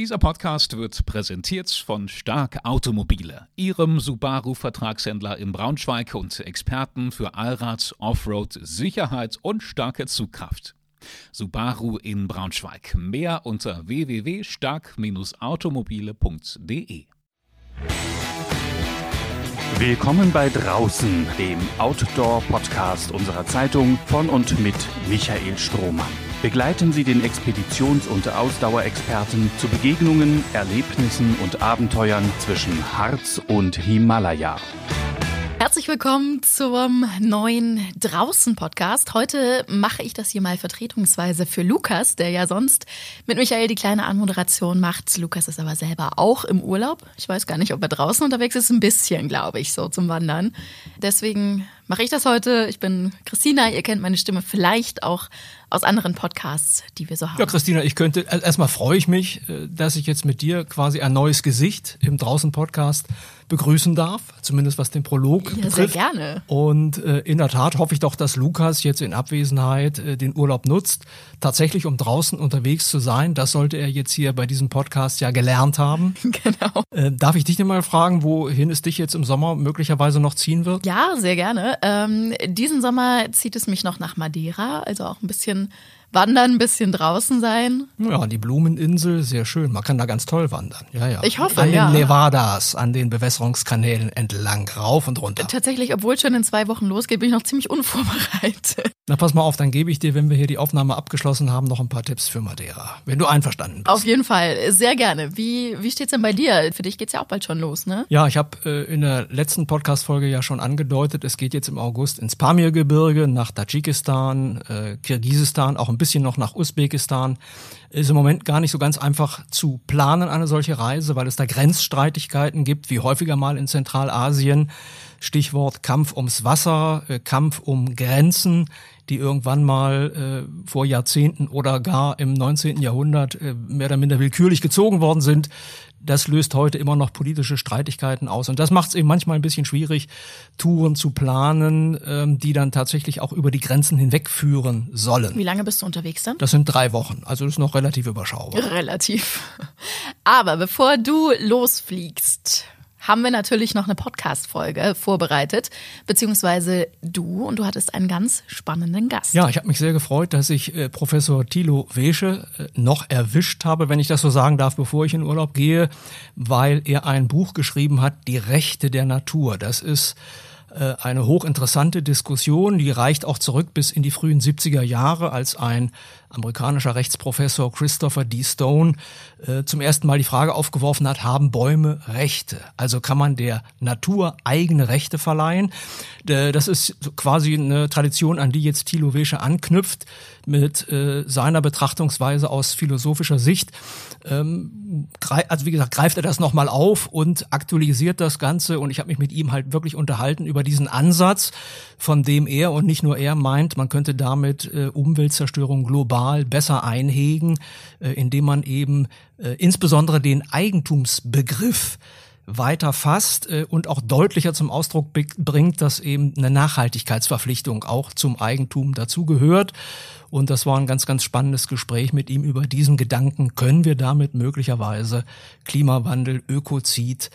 Dieser Podcast wird präsentiert von Stark Automobile, Ihrem Subaru-Vertragshändler in Braunschweig und Experten für Allrad, Offroad, Sicherheit und starke Zugkraft. Subaru in Braunschweig. Mehr unter www.stark-automobile.de. Willkommen bei Draußen, dem Outdoor-Podcast unserer Zeitung von und mit Michael Strohmann. Begleiten Sie den Expeditions- und Ausdauerexperten zu Begegnungen, Erlebnissen und Abenteuern zwischen Harz und Himalaya. Herzlich willkommen zum neuen Draußen-Podcast. Heute mache ich das hier mal vertretungsweise für Lukas, der ja sonst mit Michael die kleine Anmoderation macht. Lukas ist aber selber auch im Urlaub. Ich weiß gar nicht, ob er draußen unterwegs ist. Ein bisschen, glaube ich, so zum Wandern. Deswegen mache ich das heute. Ich bin Christina. Ihr kennt meine Stimme vielleicht auch aus anderen Podcasts, die wir so haben. Ja, Christina, ich könnte, erstmal freue ich mich, äh, dass ich jetzt mit dir quasi ein neues Gesicht im Draußen-Podcast begrüßen darf, zumindest was den Prolog ja, betrifft. Sehr gerne. Und äh, in der Tat hoffe ich doch, dass Lukas jetzt in Abwesenheit äh, den Urlaub nutzt, tatsächlich um draußen unterwegs zu sein. Das sollte er jetzt hier bei diesem Podcast ja gelernt haben. genau. Äh, darf ich dich denn mal fragen, wohin es dich jetzt im Sommer möglicherweise noch ziehen wird? Ja, sehr gerne. Ähm, diesen Sommer zieht es mich noch nach Madeira, also auch ein bisschen wandern, ein bisschen draußen sein. Ja, die Blumeninsel, sehr schön. Man kann da ganz toll wandern. Ja, ja. Ich hoffe, An den ja. Nevadas, an den Bewässerungskanälen entlang, rauf und runter. Tatsächlich, obwohl es schon in zwei Wochen losgeht, bin ich noch ziemlich unvorbereitet. Na, pass mal auf, dann gebe ich dir, wenn wir hier die Aufnahme abgeschlossen haben, noch ein paar Tipps für Madeira. Wenn du einverstanden bist. Auf jeden Fall, sehr gerne. Wie, wie steht's denn bei dir? Für dich geht's ja auch bald schon los, ne? Ja, ich habe äh, in der letzten Podcast-Folge ja schon angedeutet, es geht jetzt im August ins Pamirgebirge, nach Tadschikistan, äh, Kirgisistan, auch ein bisschen noch nach Usbekistan. Ist im Moment gar nicht so ganz einfach zu planen, eine solche Reise, weil es da Grenzstreitigkeiten gibt, wie häufiger mal in Zentralasien. Stichwort Kampf ums Wasser, äh, Kampf um Grenzen, die irgendwann mal äh, vor Jahrzehnten oder gar im 19. Jahrhundert äh, mehr oder minder willkürlich gezogen worden sind. Das löst heute immer noch politische Streitigkeiten aus. Und das macht es eben manchmal ein bisschen schwierig, Touren zu planen, ähm, die dann tatsächlich auch über die Grenzen hinwegführen sollen. Wie lange bist du unterwegs dann? Das sind drei Wochen, also das ist noch relativ überschaubar. Relativ. Aber bevor du losfliegst, haben wir natürlich noch eine Podcast-Folge vorbereitet, beziehungsweise du und du hattest einen ganz spannenden Gast. Ja, ich habe mich sehr gefreut, dass ich äh, Professor Thilo Wesche äh, noch erwischt habe, wenn ich das so sagen darf, bevor ich in Urlaub gehe, weil er ein Buch geschrieben hat, Die Rechte der Natur. Das ist eine hochinteressante Diskussion, die reicht auch zurück bis in die frühen 70er Jahre, als ein amerikanischer Rechtsprofessor Christopher D. Stone äh, zum ersten Mal die Frage aufgeworfen hat, haben Bäume Rechte? Also kann man der Natur eigene Rechte verleihen? Äh, das ist quasi eine Tradition, an die jetzt Thilo Wesche anknüpft mit äh, seiner Betrachtungsweise aus philosophischer Sicht. Ähm, also wie gesagt, greift er das nochmal auf und aktualisiert das Ganze und ich habe mich mit ihm halt wirklich unterhalten über diesen Ansatz, von dem er und nicht nur er meint, man könnte damit äh, Umweltzerstörung global besser einhegen, äh, indem man eben äh, insbesondere den Eigentumsbegriff weiter fasst äh, und auch deutlicher zum Ausdruck bringt, dass eben eine Nachhaltigkeitsverpflichtung auch zum Eigentum dazugehört. Und das war ein ganz, ganz spannendes Gespräch mit ihm über diesen Gedanken. Können wir damit möglicherweise Klimawandel, Ökozid,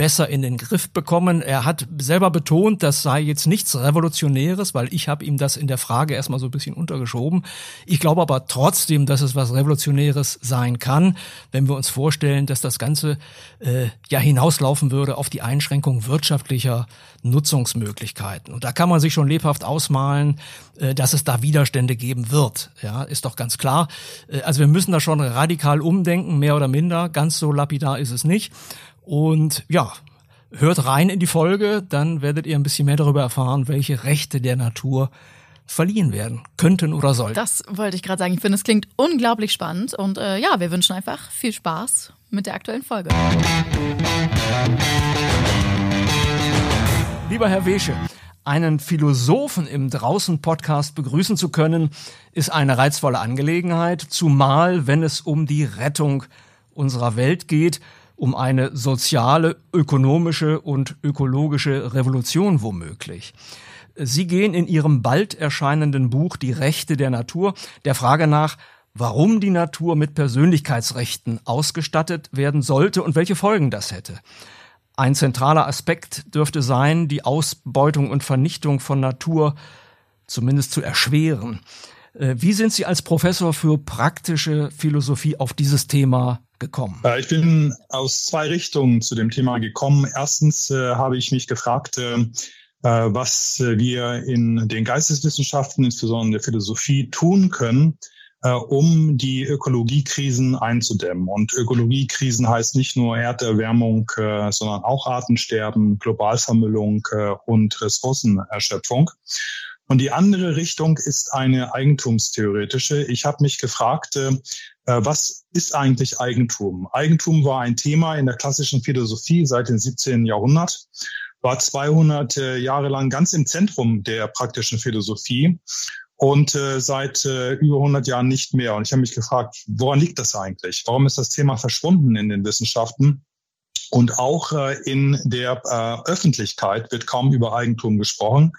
besser in den Griff bekommen. Er hat selber betont, das sei jetzt nichts Revolutionäres, weil ich habe ihm das in der Frage erstmal so ein bisschen untergeschoben. Ich glaube aber trotzdem, dass es was Revolutionäres sein kann, wenn wir uns vorstellen, dass das Ganze äh, ja hinauslaufen würde auf die Einschränkung wirtschaftlicher Nutzungsmöglichkeiten. Und da kann man sich schon lebhaft ausmalen, äh, dass es da Widerstände geben wird. Ja, ist doch ganz klar. Äh, also wir müssen da schon radikal umdenken, mehr oder minder. Ganz so lapidar ist es nicht. Und ja, hört rein in die Folge, dann werdet ihr ein bisschen mehr darüber erfahren, welche Rechte der Natur verliehen werden könnten oder sollten. Das wollte ich gerade sagen. Ich finde, es klingt unglaublich spannend und äh, ja, wir wünschen einfach viel Spaß mit der aktuellen Folge. Lieber Herr Wesche, einen Philosophen im Draußen-Podcast begrüßen zu können, ist eine reizvolle Angelegenheit, zumal wenn es um die Rettung unserer Welt geht um eine soziale, ökonomische und ökologische Revolution womöglich. Sie gehen in Ihrem bald erscheinenden Buch Die Rechte der Natur der Frage nach, warum die Natur mit Persönlichkeitsrechten ausgestattet werden sollte und welche Folgen das hätte. Ein zentraler Aspekt dürfte sein, die Ausbeutung und Vernichtung von Natur zumindest zu erschweren. Äh, wie sind Sie als Professor für praktische Philosophie auf dieses Thema gekommen? Äh, ich bin aus zwei Richtungen zu dem Thema gekommen. Erstens äh, habe ich mich gefragt, äh, äh was wir in den Geisteswissenschaften, insbesondere in der Philosophie, tun können, äh, um die Ökologiekrisen einzudämmen. Und Ökologiekrisen heißt nicht nur Erderwärmung, äh, sondern auch Artensterben, Globalvermüllung äh, und Ressourcenerschöpfung. Und die andere Richtung ist eine eigentumstheoretische. Ich habe mich gefragt, äh, was ist eigentlich Eigentum? Eigentum war ein Thema in der klassischen Philosophie seit dem 17. Jahrhundert, war 200 äh, Jahre lang ganz im Zentrum der praktischen Philosophie und äh, seit äh, über 100 Jahren nicht mehr. Und ich habe mich gefragt, woran liegt das eigentlich? Warum ist das Thema verschwunden in den Wissenschaften? Und auch äh, in der äh, Öffentlichkeit wird kaum über Eigentum gesprochen.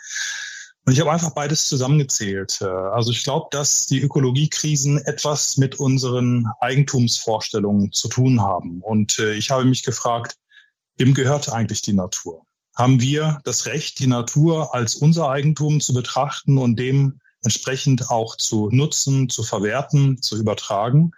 Und ich habe einfach beides zusammengezählt. Äh, also ich glaube, dass die Ökologiekrisen etwas mit unseren Eigentumsvorstellungen zu tun haben. Und äh, ich habe mich gefragt, wem gehört eigentlich die Natur? Haben wir das Recht, die Natur als unser Eigentum zu betrachten und dem entsprechend auch zu nutzen, zu verwerten, zu übertragen?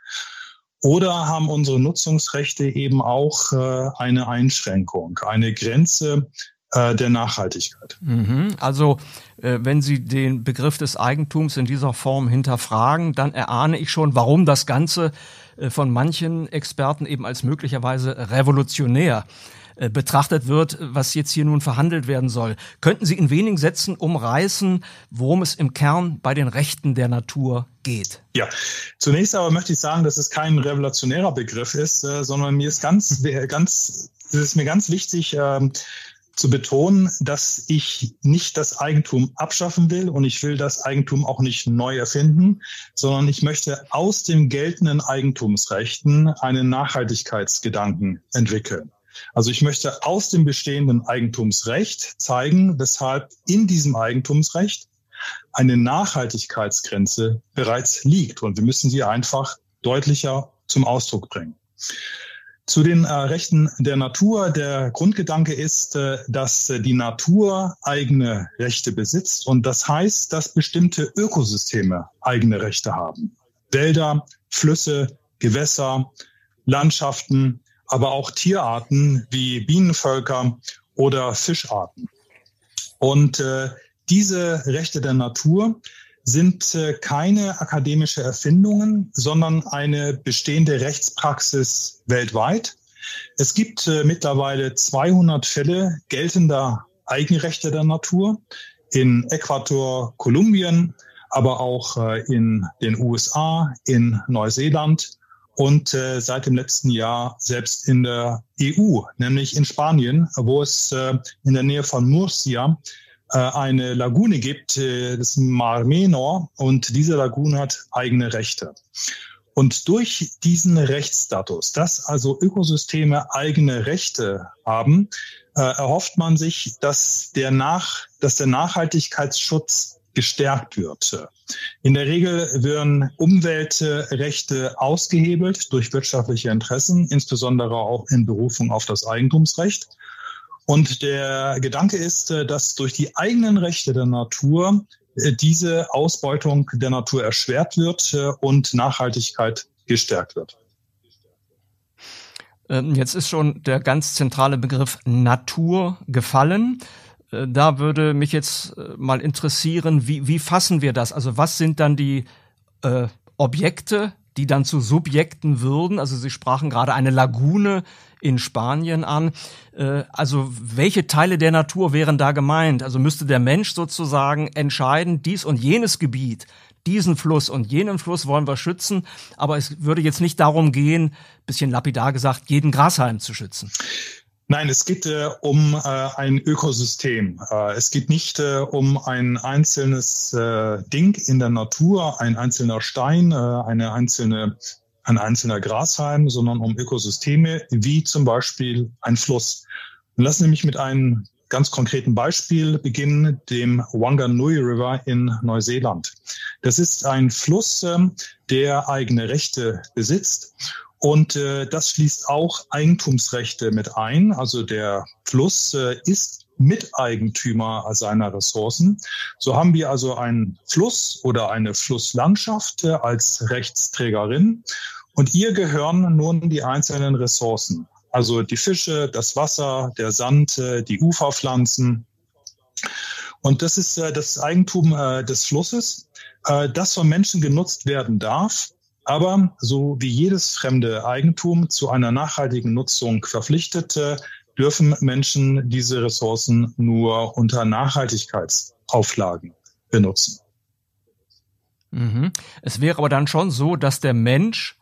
Oder haben unsere Nutzungsrechte eben auch äh, eine Einschränkung, eine Grenze der Nachhaltigkeit? Mhm. Also wenn Sie den Begriff des Eigentums in dieser Form hinterfragen, dann erahne ich schon, warum das Ganze äh, von manchen Experten eben als möglicherweise revolutionär äh, betrachtet wird, was jetzt hier nun verhandelt werden soll. Könnten Sie in wenigen Sätzen umreißen, worum es im Kern bei den Rechten der Natur geht? Ja, zunächst aber möchte ich sagen, dass es kein revolutionärer Begriff ist, äh, sondern mir ist ganz, ganz, es ist mir ganz wichtig, äh, zu betonen, dass ich nicht das Eigentum abschaffen will und ich will das Eigentum auch nicht neu erfinden, sondern ich möchte aus dem geltenden Eigentumsrechten einen Nachhaltigkeitsgedanken entwickeln. Also ich möchte aus dem bestehenden Eigentumsrecht zeigen, weshalb in diesem Eigentumsrecht eine Nachhaltigkeitsgrenze bereits liegt. Und wir müssen sie einfach deutlicher zum Ausdruck bringen. Zu den äh, Rechten der Natur. Der Grundgedanke ist, äh, dass äh, die Natur eigene Rechte besitzt. Und das heißt, dass bestimmte Ökosysteme eigene Rechte haben. Wälder, Flüsse, Gewässer, Landschaften, aber auch Tierarten wie Bienenvölker oder Fischarten. Und äh, diese Rechte der Natur sind äh, keine akademische Erfindungen, sondern eine bestehende Rechtspraxis weltweit. Es gibt äh, mittlerweile 200 Fälle geltender Eigenrechte der Natur in Äquator, Kolumbien, aber auch äh, in den USA, in Neuseeland und seit dem letzten Jahr selbst in der EU, nämlich in Spanien, wo es in der Nähe von Murcia eine Lagune gibt, äh, das Mar Menor, und diese Lagune hat eigene Rechte. Und durch diesen Rechtsstatus, dass also Ökosysteme eigene Rechte haben, äh, erhofft man sich, dass der, Nach, dass der Nachhaltigkeitsschutz gestärkt wird. In der Regel werden Umweltrechte ausgehebelt durch wirtschaftliche Interessen, insbesondere auch in Berufung auf das Eigentumsrecht. Und der Gedanke ist, dass durch die eigenen Rechte der Natur äh, diese Ausbeutung der Natur erschwert wird äh, und Nachhaltigkeit gestärkt wird. Ähm, jetzt ist schon der ganz zentrale Begriff Natur gefallen. Äh, da würde mich jetzt äh, mal interessieren, wie, wie fassen wir das? Also was sind dann die äh, Objekte, die dann zu Subjekten würden? Also Sie sprachen gerade eine Lagune in Spanien an. Äh, also welche Teile der Natur wären da gemeint? Also müsste der Mensch sozusagen entscheiden, dies und jenes Gebiet, diesen Fluss und jenen Fluss wollen wir schützen, aber es würde jetzt nicht darum gehen, bisschen lapidar gesagt, jeden Grashalm zu schützen. Nein, es geht äh, um äh, ein Ökosystem. Äh, es geht nicht äh, um ein einzelnes äh, Ding in der Natur, ein einzelner Stein, äh, eine einzelne, ein einzelner Grashalm, sondern um Ökosysteme wie zum Beispiel ein Fluss. Und lassen Sie mich mit einem ganz konkreten Beispiel beginnen, dem Wanganui River in Neuseeland. Das ist ein Fluss, ähm, der eigene Rechte besitzt. Und äh, das schließt auch Eigentumsrechte mit ein. Also der Fluss äh, ist Miteigentümer seiner Ressourcen. So haben wir also einen Fluss oder eine Flusslandschaft äh, als Rechtsträgerin. Und ihr gehören nun die einzelnen Ressourcen. Also die Fische, das Wasser, der Sand, äh, die Uferpflanzen. Und das ist äh, das Eigentum äh, des Flusses, das von Menschen genutzt werden darf, aber so wie jedes fremde Eigentum zu einer nachhaltigen Nutzung verpflichtet, dürfen Menschen diese Ressourcen nur unter Nachhaltigkeitsauflagen benutzen. Mhm. Es wäre aber dann schon so, dass der Mensch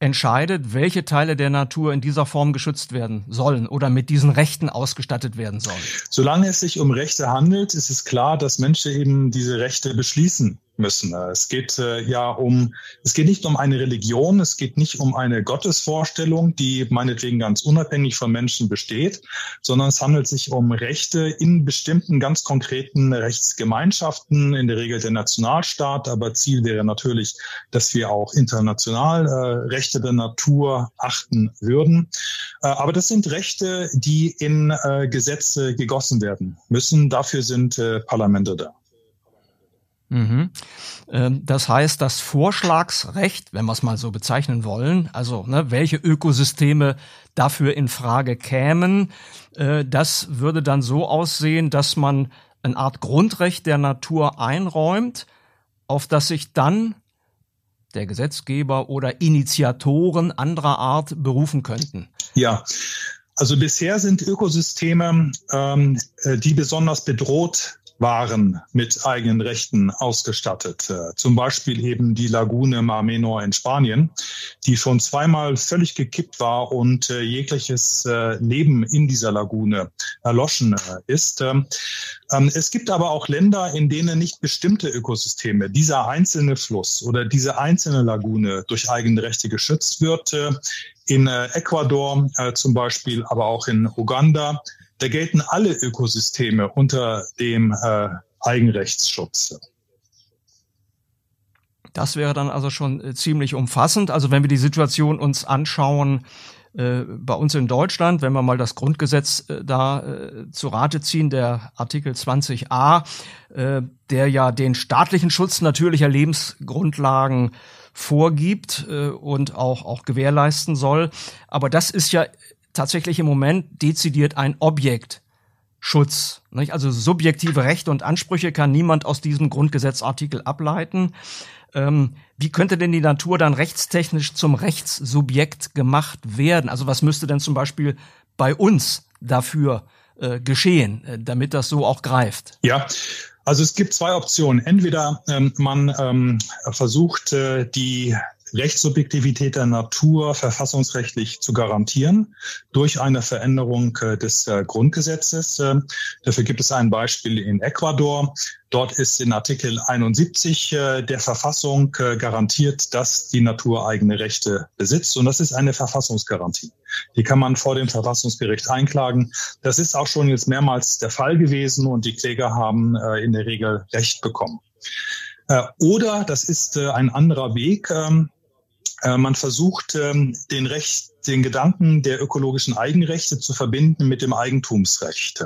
entscheidet, welche Teile der Natur in dieser Form geschützt werden sollen oder mit diesen Rechten ausgestattet werden sollen. Solange es sich um Rechte handelt, ist es klar, dass Menschen eben diese Rechte beschließen müssen. Es geht äh, ja um, es geht nicht um eine Religion, es geht nicht um eine Gottesvorstellung, die meinetwegen ganz unabhängig von Menschen besteht, sondern es handelt sich um Rechte in bestimmten ganz konkreten Rechtsgemeinschaften, in der Regel der Nationalstaat, aber Ziel wäre natürlich, dass wir auch international äh, Rechte der Natur achten würden. Äh, aber das sind Rechte, die in äh, Gesetze gegossen werden müssen. Dafür sind äh, Parlamente da. Mhm. Ähm, das heißt, das Vorschlagsrecht, wenn wir es mal so bezeichnen wollen, also ne, welche Ökosysteme dafür in Frage kämen, äh, das würde dann so aussehen, dass man eine Art Grundrecht der Natur einräumt, auf das sich dann der Gesetzgeber oder Initiatoren anderer Art berufen könnten. Ja, also bisher sind Ökosysteme, ähm, äh, die besonders bedroht waren mit eigenen Rechten ausgestattet. Äh, zum Beispiel eben die Lagune Mar Menor in Spanien, die schon zweimal völlig gekippt war und äh, jegliches Leben in dieser Lagune erloschen ist. Ähm, ähm, es gibt aber auch Länder, in denen nicht bestimmte Ökosysteme, dieser einzelne Fluss oder diese einzelne Lagune durch eigene Rechte geschützt wird. In Ecuador zum Beispiel, aber auch in Uganda da gelten alle Ökosysteme unter dem äh, Eigenrechtsschutz. Das wäre dann also schon äh, ziemlich umfassend. Also wenn wir die Situation uns anschauen, äh, bei uns in Deutschland, wenn wir mal das Grundgesetz äh, da äh, zu Rate ziehen, der Artikel 20a, äh, der ja den staatlichen Schutz natürlicher Lebensgrundlagen vorgibt äh, und auch, auch gewährleisten soll. Aber das ist ja tatsächlich im Moment dezidiert ein Objektschutz. Nicht? Also subjektive Rechte und Ansprüche kann niemand aus diesem Grundgesetzartikel ableiten. Ähm, wie könnte denn die Natur dann rechtstechnisch zum Rechtssubjekt gemacht werden? Also was müsste denn zum Beispiel bei uns dafür äh, geschehen, äh, damit das so auch greift? Ja, also es gibt zwei Optionen. Entweder ähm, man ähm, versucht, äh, die Rechtssubjektivität der Natur verfassungsrechtlich zu garantieren durch eine Veränderung äh, des äh, Grundgesetzes. Äh, dafür gibt es ein Beispiel in Ecuador. Dort ist in Artikel 71 der Verfassung garantiert, dass die Natur eigene Rechte besitzt. Und das ist eine Verfassungsgarantie. Die kann man vor dem Verfassungsgericht einklagen. Das ist auch schon jetzt mehrmals der Fall gewesen und die Kläger haben in der Regel Recht bekommen. Oder, das ist ein anderer Weg, ähm, äh, man versucht, ähm, den Recht, den Gedanken der ökologischen Eigenrechte zu verbinden mit dem Eigentumsrecht.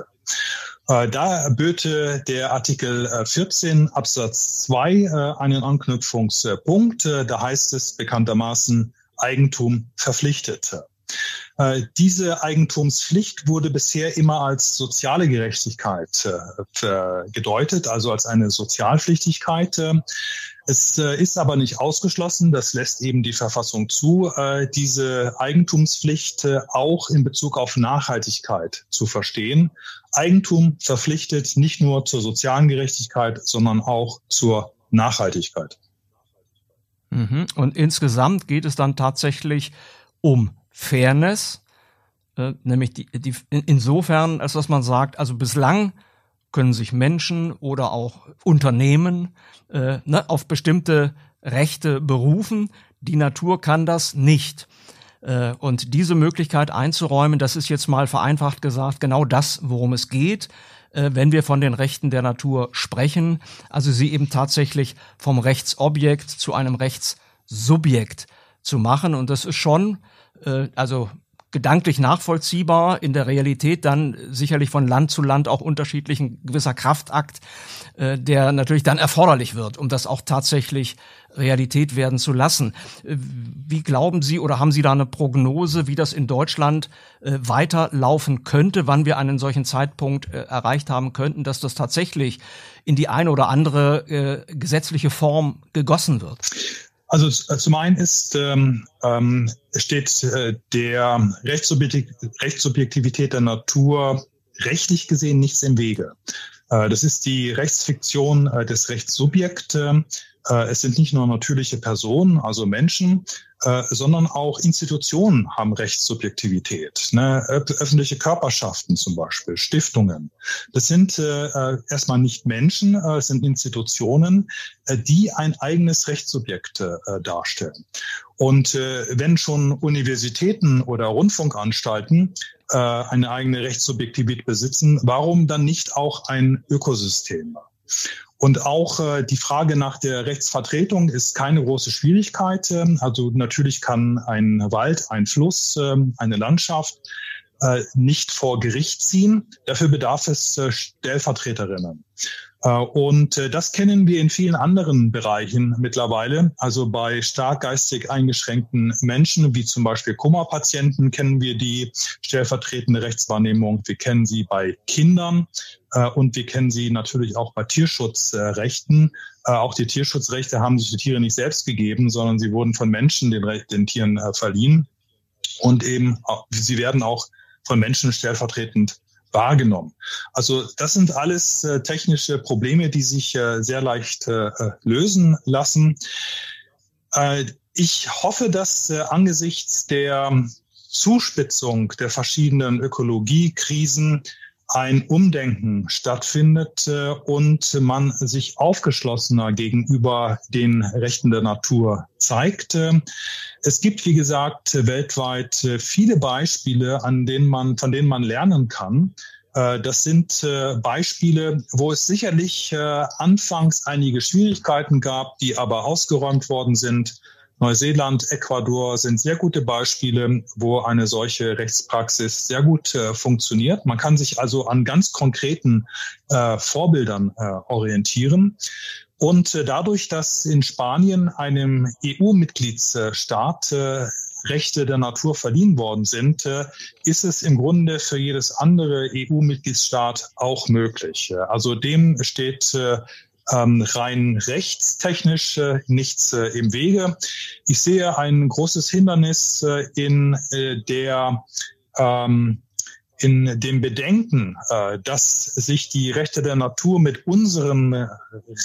Äh, da böte der Artikel 14 äh, Absatz 2 einen Anknüpfungspunkt. Da heißt es bekanntermaßen Eigentum verpflichtet. Diese Eigentumspflicht wurde bisher immer als soziale Gerechtigkeit gedeutet, also als eine Sozialpflichtigkeit. Es äh, ist aber nicht ausgeschlossen, das lässt eben die Verfassung zu, äh, diese Eigentumspflicht äh, auch in Bezug auf Nachhaltigkeit zu verstehen. Eigentum verpflichtet nicht nur zur sozialen Gerechtigkeit, sondern auch zur Nachhaltigkeit. Mhm. Und insgesamt geht es dann tatsächlich um Fairness, nämlich die, die, insofern, als dass man sagt, also bislang können sich Menschen oder auch Unternehmen äh, ne, auf bestimmte Rechte berufen. Die Natur kann das nicht. Äh, und diese Möglichkeit einzuräumen, das ist jetzt mal vereinfacht gesagt genau das, worum es geht, äh, wenn wir von den Rechten der Natur sprechen. Also sie eben tatsächlich vom Rechtsobjekt zu einem Rechtssubjekt zu machen. Und das ist schon, äh, also gedanklich nachvollziehbar, in der Realität dann sicherlich von Land zu Land auch unterschiedlichen gewisser Kraftakt, äh, der natürlich dann erforderlich wird, um das auch tatsächlich Realität werden zu lassen. Äh, wie glauben Sie oder haben Sie da eine Prognose, wie das in Deutschland äh, weiterlaufen könnte, wann wir einen solchen Zeitpunkt äh, erreicht haben könnten, dass das tatsächlich in die eine oder andere äh, gesetzliche Form gegossen wird? Also äh, zum einen ist, ähm, ähm, steht äh, der Rechtssubjektivität der Natur rechtlich gesehen nichts im Wege. Äh, das ist die Rechtsfiktion äh, des Rechtssubjekts. Äh, es sind nicht nur natürliche Personen, also Menschen, äh, sondern auch Institutionen haben Rechtssubjektivität. Ne? Öffentliche Körperschaften zum Beispiel, Stiftungen. Das sind äh, erstmal nicht Menschen, es sind Institutionen, die ein eigenes Rechtssubjekt darstellen. Und wenn schon Universitäten oder Rundfunkanstalten eine eigene Rechtssubjektivität besitzen, warum dann nicht auch ein Ökosystem? Und auch äh, die Frage nach der Rechtsvertretung ist keine große Schwierigkeit. Ähm, also natürlich kann ein Wald, ein Fluss, äh, eine Landschaft äh, nicht vor Gericht ziehen. Dafür bedarf es äh, Stellvertreterinnen. Äh, und äh, das kennen wir in vielen anderen Bereichen mittlerweile. Also bei stark geistig eingeschränkten Menschen, wie zum Beispiel Kummerpatienten, kennen wir die stellvertretende Rechtswahrnehmung. Wir kennen sie bei Kindern äh, und wir kennen sie natürlich auch bei Tierschutzrechten. Auch die Tierschutzrechte haben sich die Tiere nicht selbst gegeben, sondern sie wurden von Menschen den, den Tieren verliehen. Und eben, sie werden auch von Menschen stellvertretend wahrgenommen. Also das sind alles äh, technische Probleme, die sich äh, sehr leicht äh, äh lösen lassen. Äh, ich hoffe, dass äh, angesichts der Zuspitzung der verschiedenen Ökologiekrisen ein Umdenken stattfindet äh, und man sich aufgeschlossener gegenüber den Rechten der Natur zeigt. Äh, es gibt, wie gesagt, weltweit äh, viele Beispiele, an denen man, von denen man lernen kann. Das sind Beispiele, wo es sicherlich anfangs einige Schwierigkeiten gab, die aber ausgeräumt worden sind Neuseeland, Ecuador sind sehr gute Beispiele, wo eine solche Rechtspraxis sehr gut äh, funktioniert. Man kann sich also an ganz konkreten äh, Vorbildern äh, orientieren. Und äh, dadurch, dass in Spanien einem EU-Mitgliedsstaat äh, Rechte der Natur verliehen worden sind, äh, ist es im Grunde für jedes andere EU-Mitgliedsstaat auch möglich. Also dem steht ähm, rein rechtstechnisch äh, nichts äh, im Wege. Ich sehe ein großes Hindernis äh, in äh, der ähm, in dem Bedenken, äh, dass sich die Rechte der Natur mit unseren äh,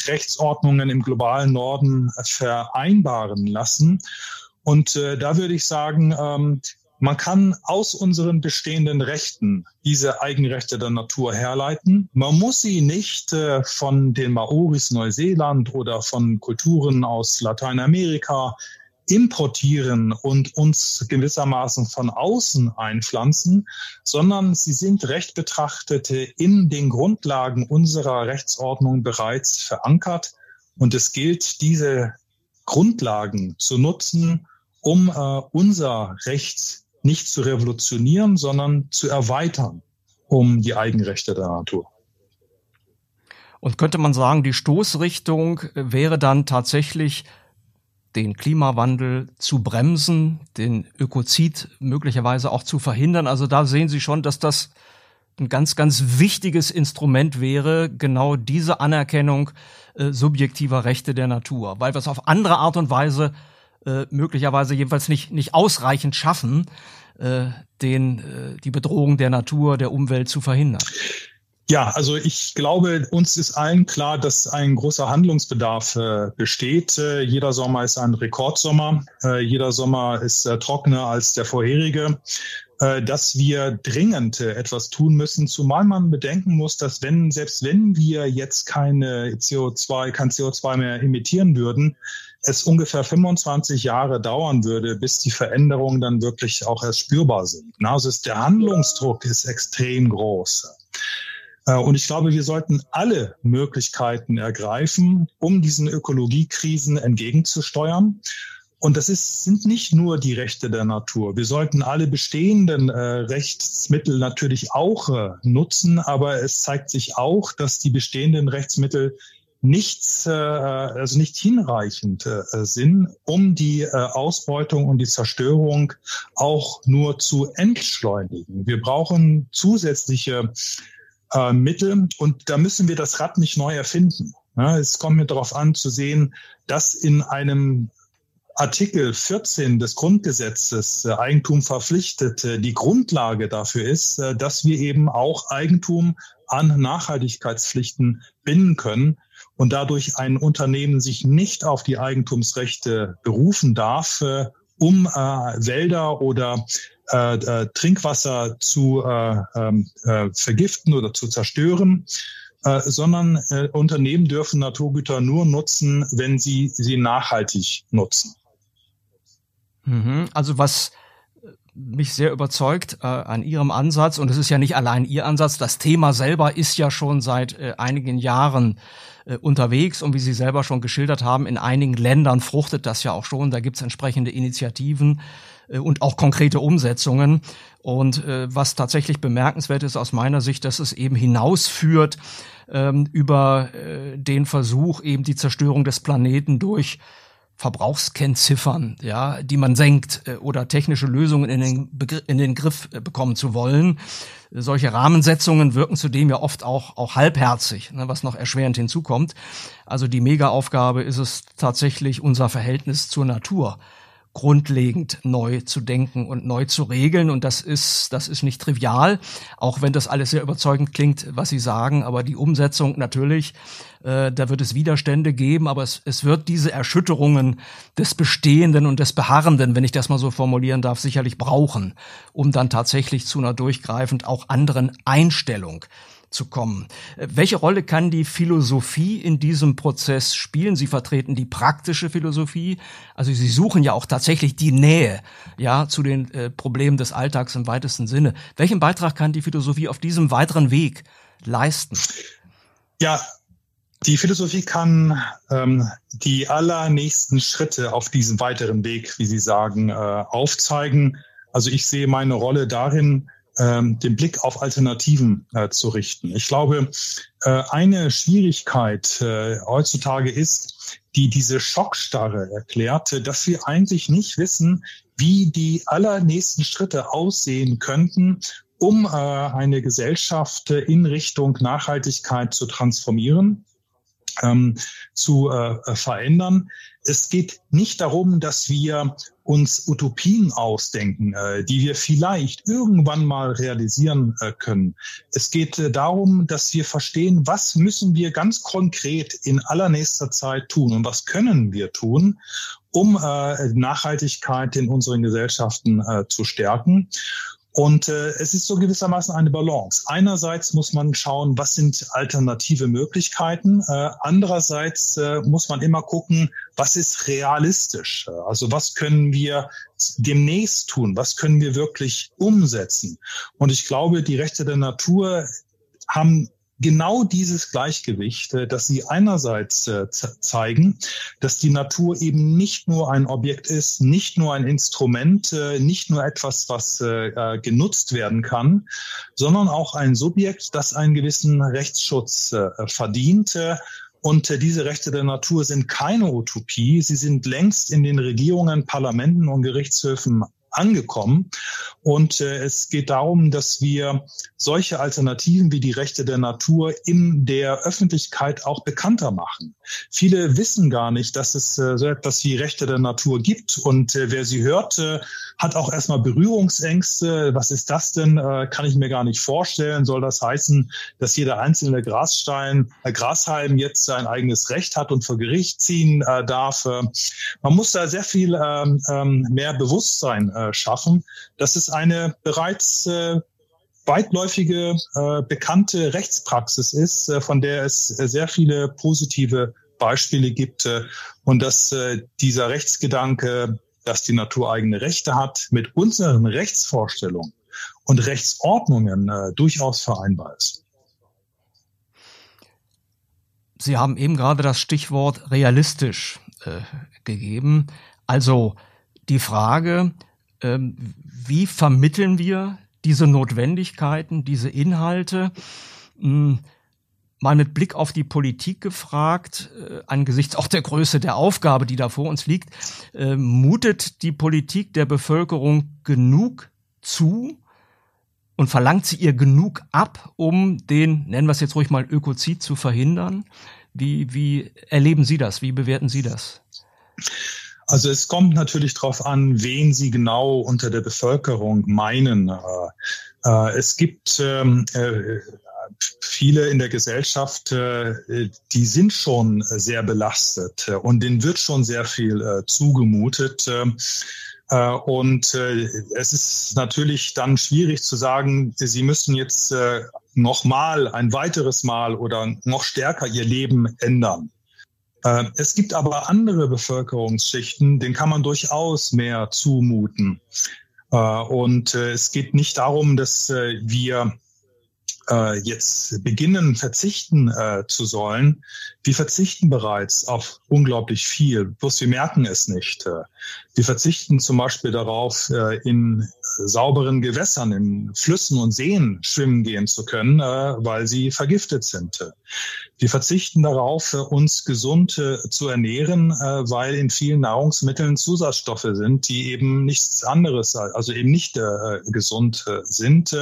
Rechtsordnungen im globalen Norden vereinbaren lassen. Und da würde ich sagen, ähm, man kann aus unseren bestehenden Rechten diese Eigenrechte der Natur herleiten. Man muss sie nicht äh, von den Maoris Neuseeland oder von Kulturen aus Lateinamerika importieren und uns gewissermaßen von außen einpflanzen, sondern sie sind recht betrachtete in den Grundlagen unserer Rechtsordnung bereits verankert. Und es gilt, diese Grundlagen zu nutzen, um äh, unser Recht nicht zu revolutionieren, sondern zu erweitern um die Eigenrechte der Natur. Und könnte man sagen, die Stoßrichtung wäre dann tatsächlich den Klimawandel zu bremsen, den Ökozid möglicherweise auch zu verhindern. Also da sehen Sie schon, dass das ein ganz, ganz wichtiges Instrument wäre, genau diese Anerkennung äh, subjektiver Rechte der Natur, weil wir es auf andere Art und Weise äh, möglicherweise jedenfalls nicht, nicht ausreichend schaffen, äh, den, äh, die Bedrohung der Natur, der Umwelt zu verhindern. Ja, also ich glaube, uns ist allen klar, dass ein großer Handlungsbedarf äh, besteht. Äh, jeder Sommer ist ein Rekordsommer. Äh, jeder Sommer ist äh, trockener als der vorherige. Äh, dass wir dringend äh, etwas tun müssen, zumal man bedenken muss, dass wenn, selbst wenn wir jetzt keine CO2, kein CO2 mehr emittieren würden, es ungefähr 25 Jahre dauern würde, bis die Veränderungen dann wirklich auch erst spürbar sind. Also ist, der Handlungsdruck ist extrem groß. Äh, und ich glaube, wir sollten alle Möglichkeiten ergreifen, um diesen Ökologiekrisen entgegenzusteuern. Und das ist, sind nicht nur die Rechte der Natur. Wir sollten alle bestehenden äh, Rechtsmittel natürlich auch äh, nutzen, aber es zeigt sich auch, dass die bestehenden Rechtsmittel nichts, äh, also nicht hinreichend äh, sind, um die äh, Ausbeutung und die Zerstörung auch nur zu entschleunigen. Wir brauchen zusätzliche äh, Mittel und da müssen wir das Rad nicht neu erfinden. Es kommt mir darauf an zu sehen, dass in einem Artikel 14 des Grundgesetzes äh, Eigentum verpflichtet äh, die Grundlage dafür ist, äh, dass wir eben auch Eigentum an Nachhaltigkeitspflichten binden können und dadurch ein Unternehmen sich nicht auf die Eigentumsrechte berufen darf, äh, um äh, Wälder oder äh, äh, Trinkwasser zu äh, ähm, äh, vergiften oder zu zerstören, äh, sondern äh, Unternehmen dürfen Naturgüter nur nutzen, wenn sie sie nachhaltig nutzen. Mhm. Also was mich sehr überzeugt äh, an Ihrem Ansatz, und es ist ja nicht allein Ihr Ansatz, das Thema selber ist ja schon seit äh, einigen Jahren äh, unterwegs. Und wie Sie selber schon geschildert haben, in einigen Ländern fruchtet das ja auch schon, da gibt es entsprechende Initiativen äh, und auch konkrete Umsetzungen. Und äh, was tatsächlich bemerkenswert ist aus meiner Sicht, dass es eben hinausführt ähm, über äh, den Versuch, eben die Zerstörung des Planeten durch Verbrauchskennziffern, ja, die man senkt äh, oder technische Lösungen in den, Begr in den Griff äh, bekommen zu wollen. Solche Rahmensetzungen wirken zudem ja oft auch, auch halbherzig, ne, was noch erschwerend hinzukommt. Also die Mega-Aufgabe ist es tatsächlich unser Verhältnis zur Natur grundlegend neu zu denken und neu zu regeln. Und das ist, das ist nicht trivial, auch wenn das alles sehr überzeugend klingt, was Sie sagen. Aber die Umsetzung natürlich, äh, da wird es Widerstände geben, aber es, es wird diese Erschütterungen des Bestehenden und des Beharrenden, wenn ich das mal so formulieren darf, sicherlich brauchen, um dann tatsächlich zu einer durchgreifend auch anderen Einstellung zu kommen. Äh, welche Rolle kann die Philosophie in diesem Prozess spielen? Sie vertreten die praktische Philosophie, also Sie suchen ja auch tatsächlich die Nähe, ja, zu den äh, Problemen des Alltags im weitesten Sinne. Welchen Beitrag kann die Philosophie auf diesem weiteren Weg leisten? Ja, die Philosophie kann ähm, die allernächsten Schritte auf diesem weiteren Weg, wie Sie sagen, äh, aufzeigen. Also ich sehe meine Rolle darin, ähm, den Blick auf Alternativen äh, zu richten. Ich glaube, äh, eine Schwierigkeit äh, heutzutage ist, die diese Schockstarre erklärte, dass wir eigentlich nicht wissen, wie die allernächsten Schritte aussehen könnten, um äh, eine Gesellschaft äh, in Richtung Nachhaltigkeit zu transformieren ähm, zu äh, verändern. Es geht nicht darum, dass wir uns Utopien ausdenken, äh, die wir vielleicht irgendwann mal realisieren äh, können. Es geht äh, darum, dass wir verstehen, was müssen wir ganz konkret in allernächster Zeit tun und was können wir tun, um äh, Nachhaltigkeit in unseren Gesellschaften äh, zu stärken. Und äh, es ist so gewissermaßen eine Balance. Einerseits muss man schauen, was sind alternative Möglichkeiten. Äh, andererseits äh, muss man immer gucken, was ist realistisch. Also was können wir demnächst tun? Was können wir wirklich umsetzen? Und ich glaube, die Rechte der Natur haben genau dieses Gleichgewicht, äh, dass sie einerseits äh, zeigen, dass die Natur eben nicht nur ein Objekt ist, nicht nur ein Instrument, äh, nicht nur etwas, was genutzt werden kann, sondern auch ein Subjekt, das einen gewissen Rechtsschutz verdient. Und diese Rechte der Natur sind keine Utopie. Sie sind längst in den Regierungen, Parlamenten und Gerichtshöfen angekommen. Und äh, es geht darum, dass wir solche Alternativen wie die Rechte der Natur in der Öffentlichkeit auch bekannter machen. Viele wissen gar nicht, dass es äh, so etwas wie Rechte der Natur gibt. Und äh, wer sie hört, äh, hat auch erstmal Berührungsängste. Was ist das denn? Äh, kann ich mir gar nicht vorstellen. Soll das heißen, dass jeder einzelne Grasstein, äh, Grashalm jetzt sein eigenes Recht hat und vor Gericht ziehen darf? Man muss da sehr viel ähm, ähm, mehr Bewusstsein äh, schaffen. Das ist eine bereits äh, weitläufige, äh, bekannte Rechtspraxis ist, äh, von der es sehr viele positive Beispiele gibt und dass dieser Rechtsgedanke, dass die Natur eigene Rechte hat, mit unseren Rechtsvorstellungen und Rechtsordnungen durchaus vereinbar ist. Sie haben eben gerade das Stichwort realistisch äh, gegeben. Also die Frage, wie vermitteln wir diese Notwendigkeiten, diese Inhalte? Hm, mal mit Blick auf die Politik gefragt, äh, angesichts auch der Größe der Aufgabe, die da vor uns liegt, äh, mutet die Politik der Bevölkerung genug zu und verlangt sie ihr genug ab, um den, nennen wir es jetzt ruhig mal, Ökozid zu verhindern? Wie, wie erleben Sie das? Wie bewerten Sie das? Also es kommt natürlich darauf an, wen Sie genau unter der Bevölkerung meinen. Äh, äh, es gibt ähm, äh, viele in der Gesellschaft, die sind schon sehr belastet und denen wird schon sehr viel zugemutet. Und es ist natürlich dann schwierig zu sagen, sie müssen jetzt nochmal, ein weiteres Mal oder noch stärker ihr Leben ändern. Äh, es gibt aber andere Bevölkerungsschichten, denen kann man durchaus mehr zumuten. Äh, und äh, es geht nicht darum, dass wir äh, jetzt beginnen, verzichten äh, zu sollen. Wir verzichten bereits auf unglaublich viel, bloß wir merken es nicht. Äh, wir verzichten zum Beispiel darauf, äh, in sauberen Gewässern, in Flüssen und Seen schwimmen gehen zu können, äh, weil sie vergiftet sind. Wir verzichten darauf, uns gesund zu ernähren, weil in vielen Nahrungsmitteln Zusatzstoffe sind, die eben nichts anderes, also eben nicht gesund sind.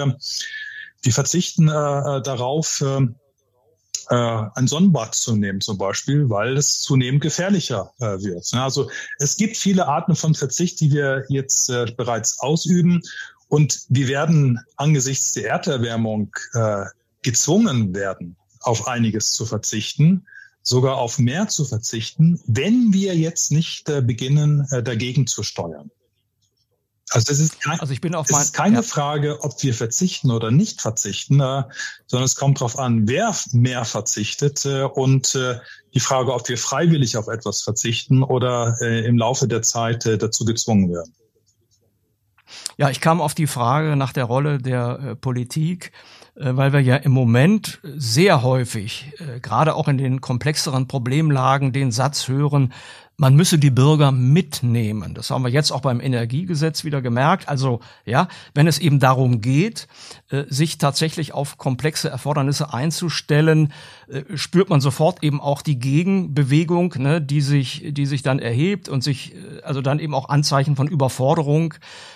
Die verzichten äh, äh, darauf, äh, äh, ein Sonnenbad zu nehmen zum Beispiel, weil es zunehmend gefährlicher äh, wird. Also es gibt viele Arten von Verzicht, die wir jetzt äh, bereits ausüben und wir werden angesichts der Erderwärmung äh, gezwungen werden, auf einiges zu verzichten, sogar auf mehr zu verzichten, wenn wir jetzt nicht äh, beginnen, äh, dagegen zu steuern. Also es ist, kein, also ich bin auf mein, ist keine ja. Frage, ob wir verzichten oder nicht verzichten, äh, sondern es kommt darauf an, wer mehr verzichtet äh, und äh, die Frage, ob wir freiwillig auf etwas verzichten oder äh, im Laufe der Zeit äh, dazu gezwungen werden. Ja, ich kam auf die Frage nach der Rolle der äh, Politik, weil wir ja im Moment sehr häufig, gerade auch in den komplexeren Problemlagen, den Satz hören, man müsse die Bürger mitnehmen. Das haben wir jetzt auch beim Energiegesetz wieder gemerkt. Also ja, wenn es eben darum geht, äh, sich tatsächlich auf komplexe Erfordernisse einzustellen, äh, spürt man sofort eben auch die Gegenbewegung, ne, die sich, die sich dann erhebt und sich äh, also dann eben auch Anzeichen von Überforderung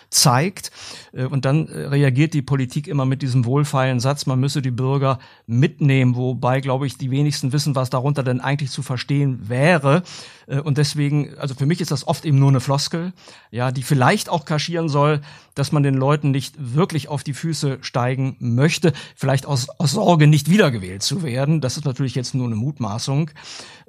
zeigt. Äh, und dann äh, reagiert die Politik immer mit diesem wohlfeilen Satz, man müsse die Bürger mitnehmen, wobei, glaube ich, die wenigsten wissen, was darunter denn eigentlich zu verstehen wäre. Äh, und deswegen, also für mich ist das oft eben nur eine Floskel, ja, die vielleicht auch kaschieren soll, dass man den Leuten nicht wirklich auf die Füße steigen möchte, vielleicht aus, aus Sorge nicht wiedergewählt zu werden. Das ist natürlich jetzt nur eine Mutmaßung,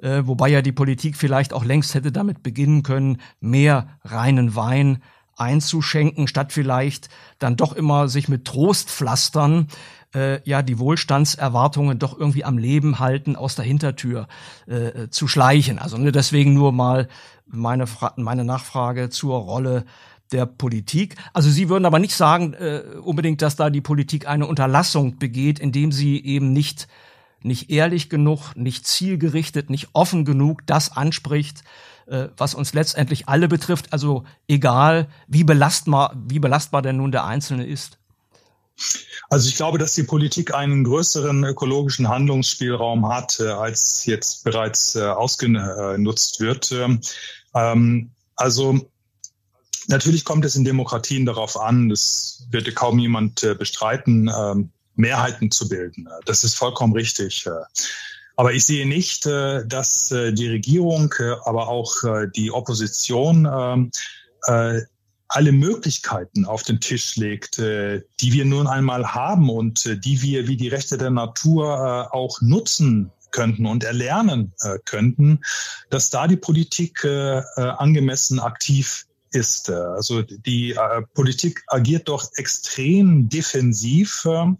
äh, wobei ja die Politik vielleicht auch längst hätte damit beginnen können, mehr reinen Wein einzuschenken, statt vielleicht dann doch immer sich mit Trostpflastern äh, ja die Wohlstandserwartungen doch irgendwie am Leben halten, aus der Hintertür äh, zu schleichen. Also ne, deswegen nur mal meine, Fra meine Nachfrage zur Rolle der Politik. Also Sie würden aber nicht sagen äh, unbedingt, dass da die Politik eine Unterlassung begeht, indem sie eben nicht nicht ehrlich genug, nicht zielgerichtet, nicht offen genug das anspricht, äh, was uns letztendlich alle betrifft. Also egal, wie belastbar, wie belastbar denn nun der Einzelne ist. Also ich glaube, dass die Politik einen größeren ökologischen Handlungsspielraum hat, äh, als jetzt bereits äh, ausgenutzt wird. Ähm, ähm, also natürlich kommt es in Demokratien darauf an, das wird kaum jemand bestreiten, ähm, Mehrheiten zu bilden. Das ist vollkommen richtig. Aber ich sehe nicht, äh, dass äh, die Regierung, äh, aber auch die Opposition ähm, alle Möglichkeiten auf den Tisch legt, die wir nun einmal haben und die wir wie die Rechte der Natur auch nutzen könnten und erlernen könnten, dass da die Politik angemessen aktiv ist. Also die Politik agiert doch extrem defensiv Äh,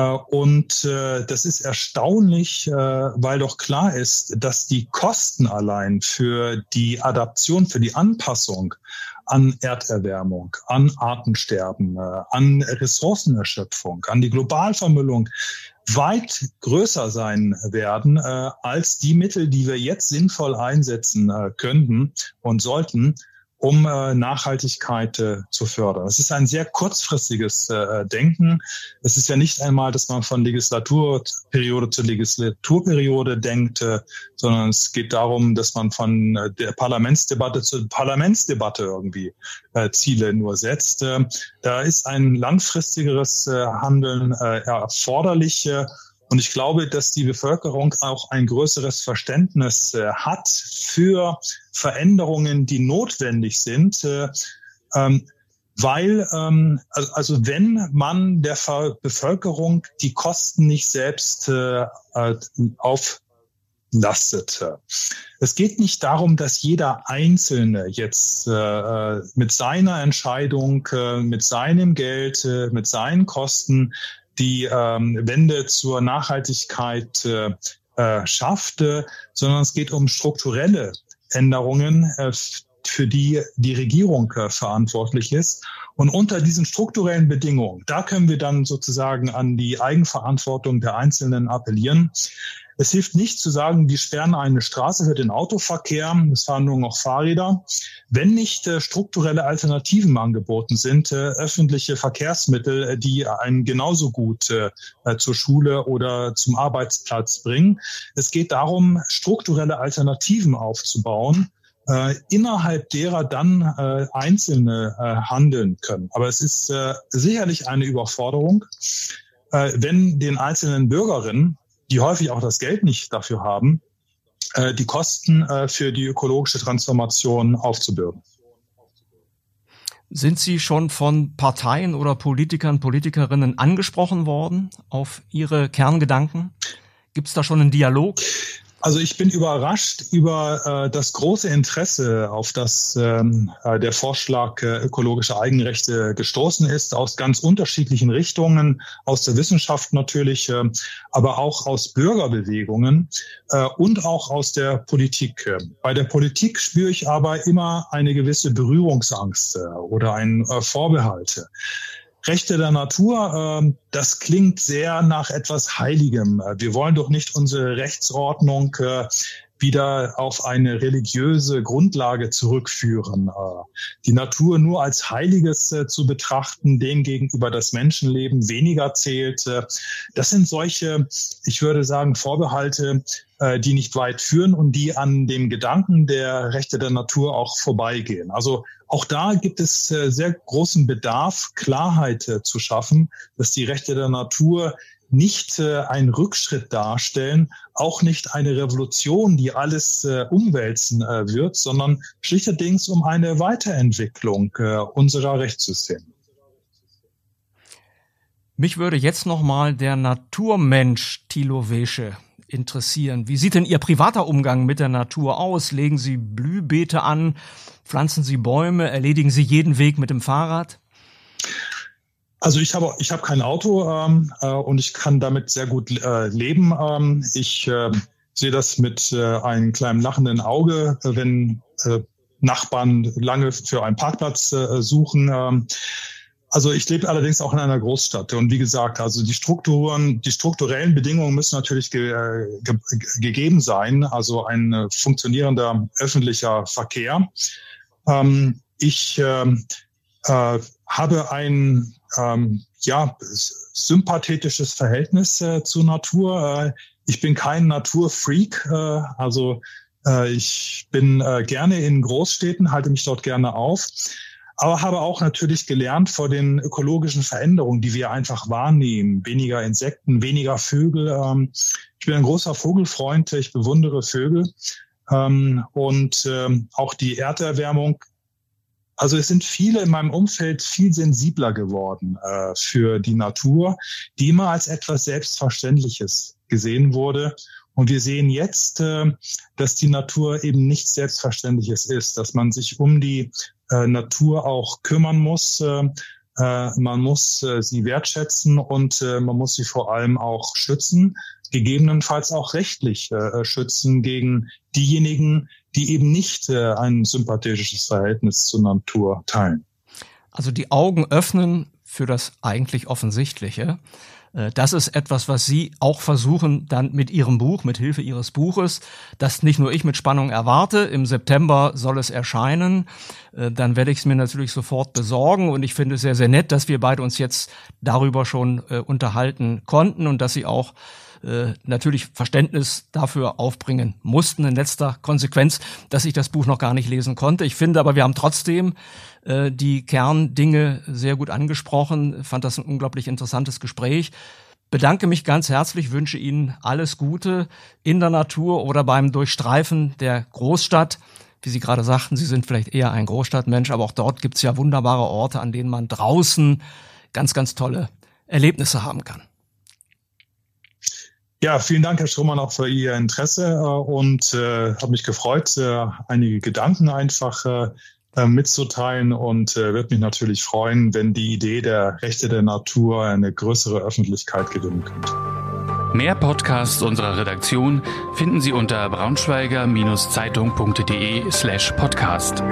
und äh, das ist erstaunlich, äh, weil doch klar ist, dass die Kosten allein für die Adaption, für die Anpassung an Erderwärmung, an Artensterben, an Ressourcenerschöpfung, an die Globalvermüllung weit größer sein werden als die Mittel, die wir jetzt sinnvoll einsetzen könnten und sollten, um äh, Nachhaltigkeit äh, zu fördern. Es ist ein sehr kurzfristiges äh, Denken. Es ist ja nicht einmal, dass man von Legislaturperiode zu Legislaturperiode denkt, äh, sondern es geht darum, dass man von äh, der Parlamentsdebatte zu Parlamentsdebatte irgendwie äh, Ziele nur setzt. Äh, da ist ein langfristigeres äh, Handeln äh, erforderlich. Äh, und ich glaube, dass die Bevölkerung auch ein größeres Verständnis äh, hat für Veränderungen, die notwendig sind. Äh, ähm, weil, ähm, also wenn man der Bevölkerung die Kosten nicht selbst äh, äh auflastet. Es geht nicht darum, dass jeder Einzelne jetzt äh, mit seiner Entscheidung, äh, mit seinem Geld, äh, mit seinen Kosten die ähm, Wende zur Nachhaltigkeit äh, äh, schafft, äh, sondern es geht um strukturelle Änderungen, äh, für die die Regierung äh, verantwortlich ist. Und unter diesen strukturellen Bedingungen, da können wir dann sozusagen an die Eigenverantwortung der Einzelnen appellieren. Es hilft nicht zu sagen, wir sperren eine Straße für den Autoverkehr, es fahren nur noch Fahrräder. Wenn nicht äh, strukturelle Alternativen angeboten sind, äh, öffentliche Verkehrsmittel, äh, die einen genauso gut äh, äh, zur Schule oder zum Arbeitsplatz bringen. Es geht darum, strukturelle Alternativen aufzubauen, äh, innerhalb derer dann äh, Einzelne äh, handeln können. Aber es ist äh, sicherlich eine Überforderung, wenn den einzelnen Bürgerinnen die häufig auch das Geld nicht dafür haben, äh, die Kosten äh, für die ökologische Transformation aufzubürden. Sind Sie schon von Parteien oder Politikern, Politikerinnen angesprochen worden auf Ihre Kerngedanken? Gibt es da schon einen Dialog? Also ich bin überrascht über äh, das große Interesse, auf das ähm, äh, der Vorschlag äh, ökologische Eigenrechte gestoßen ist, aus ganz unterschiedlichen Richtungen, aus der Wissenschaft natürlich, äh, aber auch aus Bürgerbewegungen äh, und auch aus der Politik. Bei der Politik spüre ich aber immer eine gewisse Berührungsangst äh, oder ein äh, Vorbehalte. Rechte der Natur, äh, das klingt sehr nach etwas Heiligem. Wir wollen doch nicht unsere Rechtsordnung äh, wieder auf eine religiöse Grundlage zurückführen. Äh, die Natur nur als Heiliges äh, zu betrachten, dem gegenüber das Menschenleben weniger zählt. Äh, das sind solche, ich würde sagen, Vorbehalte, die nicht weit führen und die an dem Gedanken der Rechte der Natur auch vorbeigehen. Also auch da gibt es sehr großen Bedarf, Klarheit zu schaffen, dass die Rechte der Natur nicht äh, einen Rückschritt darstellen, auch nicht eine Revolution, die alles äh, umwälzen äh, wird, sondern schlichterdings um eine Weiterentwicklung äh, unserer Rechtssysteme. Mich würde jetzt noch mal der Naturmensch Thilo Wesche interessieren. Wie sieht denn Ihr privater Umgang mit der Natur aus? Legen Sie Blühbeete an? Pflanzen Sie Bäume? Erledigen Sie jeden Weg mit dem Fahrrad? Also ich habe ich habe kein Auto ähm, äh, und ich kann damit sehr gut äh, leben. Ähm, ich äh, sehe das mit äh, einem kleinen lachenden Auge, wenn äh, Nachbarn lange für einen Parkplatz äh, suchen. Ähm, also ich lebe allerdings auch in einer Großstadt und wie gesagt, also die Strukturen, die strukturellen Bedingungen müssen natürlich ge, äh, ge, gegeben sein. Also ein äh, funktionierender öffentlicher Verkehr. Ähm, ich äh, äh, habe ein ähm, ja, sympathetisches Verhältnis äh, zur Natur. Äh, ich bin kein Naturfreak, äh, also äh, ich bin äh, gerne in Großstädten, halte mich dort gerne auf, aber habe auch natürlich gelernt vor den ökologischen Veränderungen, die wir einfach wahrnehmen. Weniger Insekten, weniger Vögel. Ähm, ich bin ein großer Vogelfreund, ich bewundere Vögel. Ähm, und ähm, auch die Erderwärmung also es sind viele in meinem Umfeld viel sensibler geworden äh, für die Natur, die immer als etwas Selbstverständliches gesehen wurde. Und wir sehen jetzt, äh, dass die Natur eben nichts Selbstverständliches ist, dass man sich um die äh, Natur auch kümmern muss. Äh, Äh, man muss äh, sie wertschätzen und man muss sie vor allem auch schützen, gegebenenfalls auch rechtlich schützen gegen diejenigen, die eben nicht äh, ein sympathisches Verhältnis zur Natur teilen. Also die Augen öffnen für das eigentlich Offensichtliche. Äh, das ist etwas, was Sie auch versuchen, dann mit Ihrem Buch, mit Hilfe Ihres Buches, das nicht nur ich mit Spannung erwarte. Im September soll es erscheinen. Äh, dann werde ich es mir natürlich sofort besorgen. Und ich finde es sehr, sehr nett, dass wir beide uns jetzt darüber schon unterhalten konnten und dass Sie auch natürlich Verständnis dafür aufbringen mussten in letzter Konsequenz, dass ich das Buch noch gar nicht lesen konnte. Ich finde aber, wir haben trotzdem äh, die Kerndinge sehr gut angesprochen. Fand das ein unglaublich interessantes Gespräch. Bedanke mich ganz herzlich, wünsche Ihnen alles Gute in der Natur oder beim Durchstreifen der Großstadt. Wie Sie gerade sagten, Sie sind vielleicht eher ein Großstadtmensch, aber auch dort gibt es ja wunderbare Orte, an denen man draußen ganz, ganz tolle Erlebnisse haben kann. Ja, vielen Dank, Herr Strohmann, auch für Ihr Interesse äh, und äh, habe mich gefreut, äh, einige Gedanken einfach äh, äh, mitzuteilen und äh, würde mich natürlich freuen, wenn die Idee der Rechte der Natur eine größere Öffentlichkeit gewinnen könnte. Mehr Podcasts unserer Redaktion finden Sie unter braunschweiger-zeitung.de slash podcast.